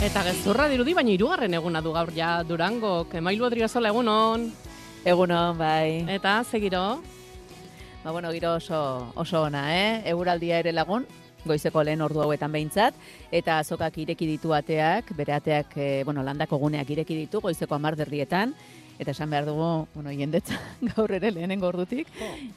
Eta gezurra dirudi, baina hirugarren eguna du gaur ja Durango, Emailu Adriazola egunon. Egunon, bai. Eta, segiro? Ba, bueno, giro oso, oso ona, eh? Eguraldia ere lagun, goizeko lehen ordu hauetan behintzat, eta azokak ireki ditu ateak, bere ateak, eh, bueno, landako guneak ireki ditu, goizeko amarderdietan, Eta esan behar dugu, bueno, jendetza gaur ere lehenengo ordutik,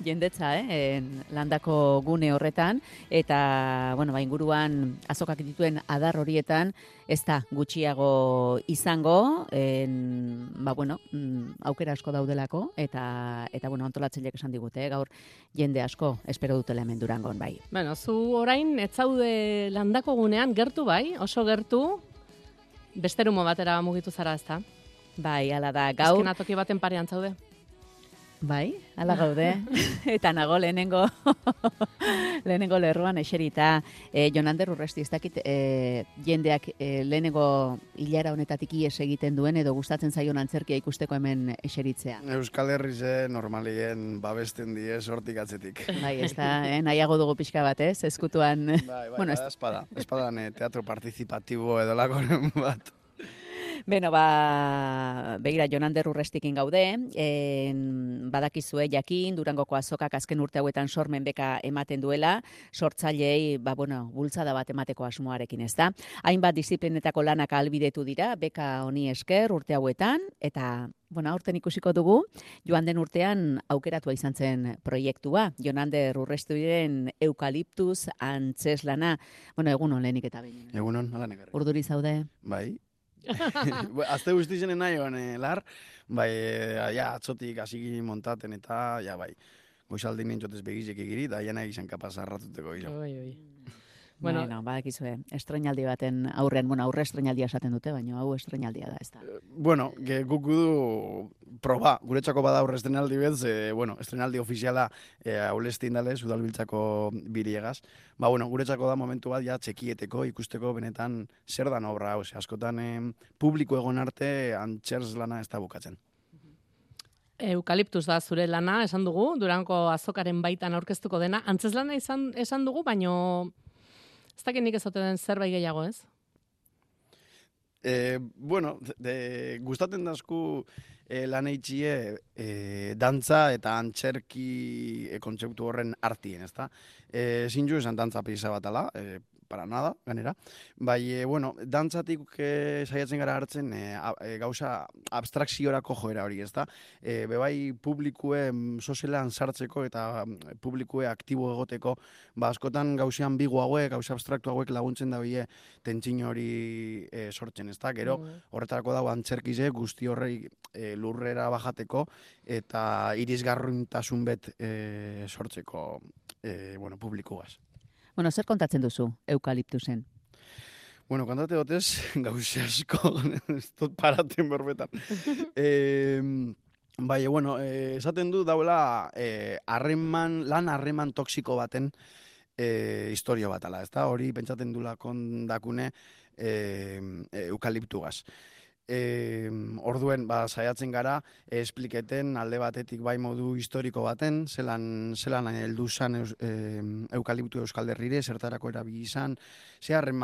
jendetza, eh, en, landako gune horretan, eta, bueno, ba, inguruan azokak dituen adar horietan, ez da gutxiago izango, en, ba, bueno, mm, aukera asko daudelako, eta, eta bueno, antolatzeiek esan digute, eh, gaur jende asko espero dutela hemen durangon, bai. Bueno, zu orain, ez zaude landako gunean, gertu bai, oso gertu, besterumo batera mugitu zara ez da? Bai, ala da, gaur... Ezken atoki baten parean zaude. Bai, ala gaude. eta nago lehenengo, lehenengo lerroan eserita, e, Jonander Urresti, ez dakit e, jendeak e, lehenengo hilara honetatik ies egiten duen, edo gustatzen zaion antzerkia ikusteko hemen eseritzea. Euskal Herrize normalien babesten die sortik atzetik. Bai, ez da, eh, nahiago dugu pixka bat, ez? Eskutuan... Bai, bai, bueno, bai, espada. Espadan teatro participatibo edo lakoren bat. Beno, ba, begira, Jonander urrestikin gaude, en, badakizue jakin, durangoko azokak azken urte hauetan sormen beka ematen duela, sortzailei, ba, bueno, bultzada bat emateko asmoarekin ez da. Hainbat disiplinetako lanak albidetu dira, beka honi esker urte hauetan, eta Bueno, aurten ikusiko dugu, joan den urtean aukeratua izan zen proiektua. Jonander urrestu diren eukaliptuz antzeslana. Bueno, egunon lehenik eta behin. Egunon, ala negarri. Urduri zaude? Bai, Azte guzti zenen nahi eh, lar, bai, eh, ja, atzotik hasi montaten eta, ja, bai, goizaldi nintzotez begizek egiri, da jena egizan kapaz arratuteko gizan. Oi, oi. Bueno, bueno badakizue, estrenaldi baten aurren, bueno, aurre estrenaldia esaten dute, baina hau estrenaldia da, ez da. Eh, bueno, ge, guk du proba, guretzako bada aurre estrenaldi bez, e, bueno, estrenaldi ofiziala e, aulesti indale, udalbiltzako biriegaz. Ba, bueno, guretzako da momentu bat, ja, txekieteko, ikusteko benetan zer da obra, ose, askotan e, publiko egon arte antxerz lana ez da bukatzen. Eukaliptus da zure lana, esan dugu, duranko azokaren baitan aurkeztuko dena. Antzez lana izan, esan dugu, baino Ez dakit nik ezote den zerbait gehiago, ez? E, bueno, de, gustaten dazku e, lan eitxie e, dantza eta antxerki e, kontzeptu horren artien, ez da? E, Zinju esan dantza pisa bat ala, e, para nada, ganera. Bai, e, bueno, dantzatik e, saiatzen gara hartzen e, e, gauza abstrakziorako joera hori, ez da? E, bebai publikue sozialean sartzeko eta publikue aktibo egoteko, ba, askotan gauzean bigu hauek, gauza abstraktu hauek laguntzen da bie tentzin hori e, sortzen, ez da? Gero, mm. horretarako dago antzerkize guzti horrei e, lurrera bajateko eta irisgarruintasun bet e, sortzeko e, bueno, publikuaz. Bueno, zer kontatzen duzu eukaliptusen? Bueno, kontate gotez, gauze asko, ez dut paraten berbetan. e, bai, bueno, eh, esaten du dauela eh, harreman, lan harreman toksiko baten eh, historio bat ala, ez da? Hori pentsaten dula kondakune eh, eukaliptugaz. E, orduen ba, saiatzen gara espliketen alde batetik bai modu historiko baten, zelan, zelan heldu zan e, eukaliptu euskal derrire, zertarako erabili izan, ze harren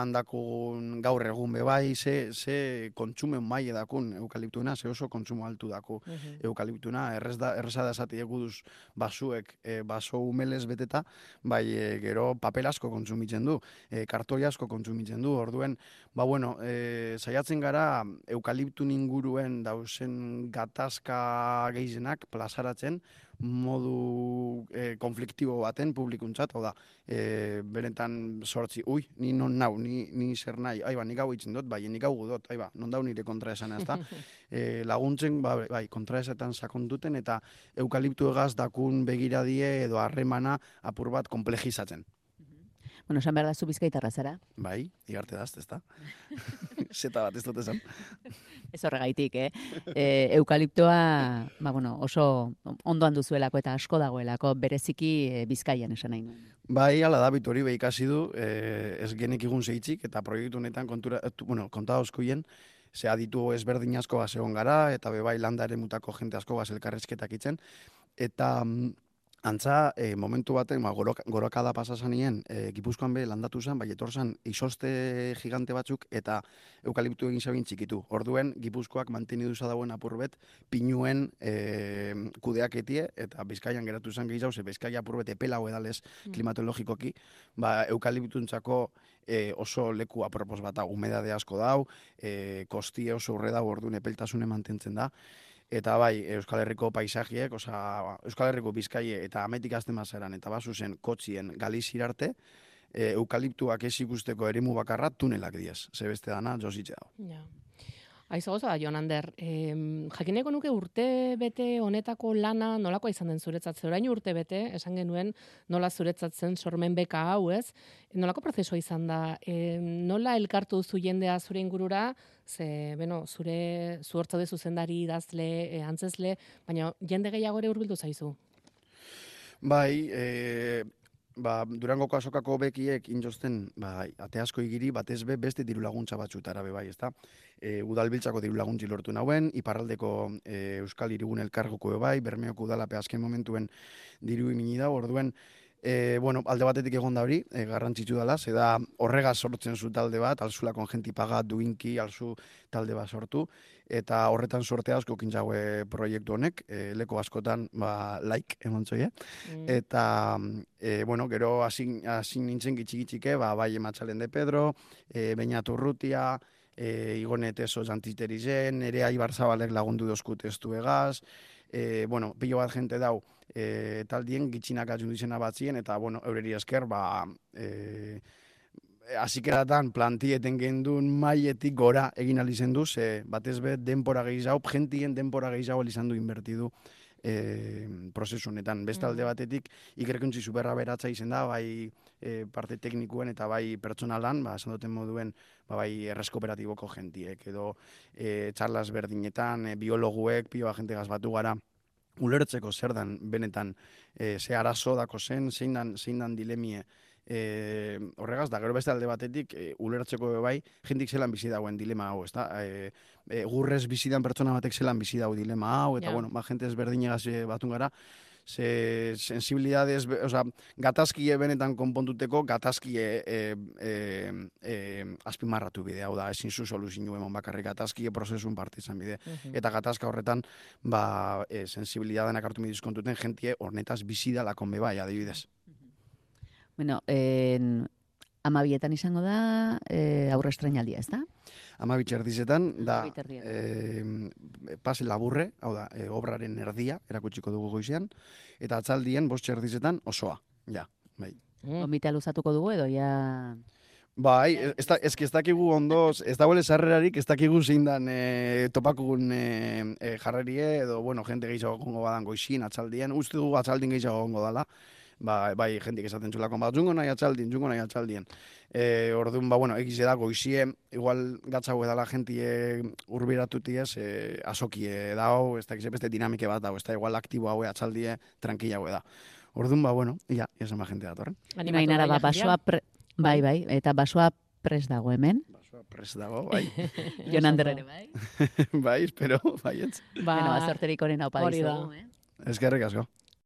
gaur egun be bai, ze, ze kontsumen mai edakun eukaliptuena, ze oso kontsumo altu daku uh -huh. eukaliptuena, errez da, erreza da esati eguduz basuek, e, baso umelez beteta, bai e, gero papel asko kontsumitzen du, e, kartoi asko kontsumitzen du, orduen, ba bueno, e, saiatzen gara eukaliptu eukaliptu inguruen dausen gatazka gehienak plazaratzen modu e, konfliktibo baten publikuntzat, hau da, e, beretan sortzi, ui, ni non nau, ni, ni zer nahi, aiba, nik hau itzen dut, bai, nik hau dut, aiba, non dau nire kontra esan ez da. E, laguntzen, ba, bai, kontra esetan sakonduten, eta eukaliptu egaz dakun begiradie edo harremana apur bat komplejizatzen. Bueno, esan behar da zu bizkaitarra zara? Bai, igarte dazte, ez da. Zeta bat, ez dut esan. Ez horregaitik, eh? E, eukaliptoa, ba, bueno, oso ondoan duzuelako eta asko dagoelako, bereziki e, bizkaian esan nahi. Bai, ala da, bitori ikasi du, e, ez genek igun zeitzik, eta proiektu honetan kontura, bueno, konta oskoien, ze aditu ezberdin asko bat gara, eta bebai landa ere mutako jente asko bat elkarrezketak itzen, eta... Mm, Antza, e, momentu baten, ba, gorok, gorokada pasazanien, e, Gipuzkoan be landatu zen, bai etorzan isoste gigante batzuk eta eukaliptu egin zabin txikitu. Orduen, Gipuzkoak manteni duza dagoen apurbet, pinuen e, kudeak etie, eta Bizkaian geratu zen gehiago, ze Bizkaia apurbet epela edalez mm. klimatologikoki, ba, eukaliptuntzako e, oso leku apropos bat, humedade asko dau, e, kostie oso urre dau, orduan epeltasune mantentzen da, eta bai Euskal Herriko paisajiek, oza, Euskal Herriko bizkaie eta ametik azten mazaran, eta basu zen kotxien galizirarte, e, eukaliptuak ez ikusteko erimu bakarra tunelak diaz, zebeste dana, jositxe dago. Ja. Aizu goza, Jon Ander, eh, jakineko nuke urte bete honetako lana nolako izan den zuretzat, orain urte bete, esan genuen nola zuretzatzen sormen beka hau, ez? Nolako prozeso izan da? Eh, nola elkartu duzu jendea zure ingurura, ze, beno, zure zuortza de zuzendari, idazle, e, antzesle, baina jende gehiago ere urbildu zaizu? Bai, e, ba, Durangoko azokako bekiek injosten, ba, ate asko igiri, batez be, beste diru laguntza batzutara be bai, ezta? E, udalbiltzako diru laguntzi lortu nauen, iparraldeko e, Euskal Irigun elkargoko bai, bermeoko udalape azken momentuen diru imini da, orduen, E, bueno, alde batetik egon da hori, e, garrantzitsu dela, ze da horrega sortzen zu talde bat, alzula konjenti paga, duinki, alzu talde bat sortu, eta horretan sorte asko kintzaue proiektu honek, e, leko askotan, ba, like, emon mm. eta, e, bueno, gero asin, asin nintzen gitxik ba, bai ematzalen de Pedro, e, baina turrutia, e, igonet eso jantiterizen, ere aibar zabalek lagundu dozku testu egaz, e, bueno, pilo bat jente dau, e, taldien gitxinak atxundu izena batzien, eta, bueno, eureri esker, ba, e, azikeratan plantieten gendun maietik gora egin alizen du, ze batez be denpora gehiago, jentien denpora gehiago alizan du inbertidu e, prozesu honetan. Beste alde mm. batetik, ikerkuntzi superra beratza izen da, bai e, parte teknikuen eta bai pertsonalan, ba, esan duten moduen, ba, bai errez kooperatiboko jentiek, edo e, txarlas berdinetan, e, biologuek, pioa jente gazbatu gara, ulertzeko zer dan benetan e, ze arazo dako zen, zein dan, zein dan dilemie e, horregaz, da gero beste alde batetik e, ulertzeko bai, jendik zelan bizi dagoen dilema hau, ezta? E, e, gurrez bizi dan pertsona batek zelan bizi dago dilema hau, eta bueno, ba, jente ezberdinegaz e, batun gara, ze sensibilidades, o sea, gatazkie benetan konpontuteko, gatazkie e, e, e, azpimarratu bide, hau da, ezin zu soluzio emon bakarrik gatazkie prozesun parte izan bide. Eta gatazka horretan, ba, e, sensibilidadenak hartu mi diskontuten, jentie hornetaz bizi da lakon bai, adibidez. Bueno, en, amabietan izango da, e, aurre estrenaldia, ez da? Amabitxe erdizetan, da, e, pase laburre, hau da, e, obraren erdia, erakutsiko dugu goizean, eta atzaldien, bost erdizetan, osoa, ja, bai. Mm. Omita luzatuko dugu edo, ja... Bai, ez, da, ez, ez dakigu ondo, ez da huele sarrerarik, ez dakigu zein dan e, topakugun e, e, jarrerie, edo, bueno, jente gehiago gongo badan goizien, atzaldien, uste dugu atzaldien gehiago gongo dala, ba, bai jendik esaten zulako, ba, jungo nahi atxaldien, jungo nahi atxaldien. E, orduan, ba, bueno, egize da, goizie, igual gatzago edala jentie urbiratuti ez, e, azokie dao, ez da, beste dinamike bat dao, ez da, igual aktibo hau atxaldie, tranquila da. Orduan, ba, bueno, ia, ia zema jente datorren. Baina, ba, basoa, pre... bai, bai, eta basoa pres dago hemen. Basoa pres dago, bai. Jon ere, bai. bai, espero, bai, ez. Ba, bueno, azorterik horren hau padizu. Eh? Ez gerrik asko.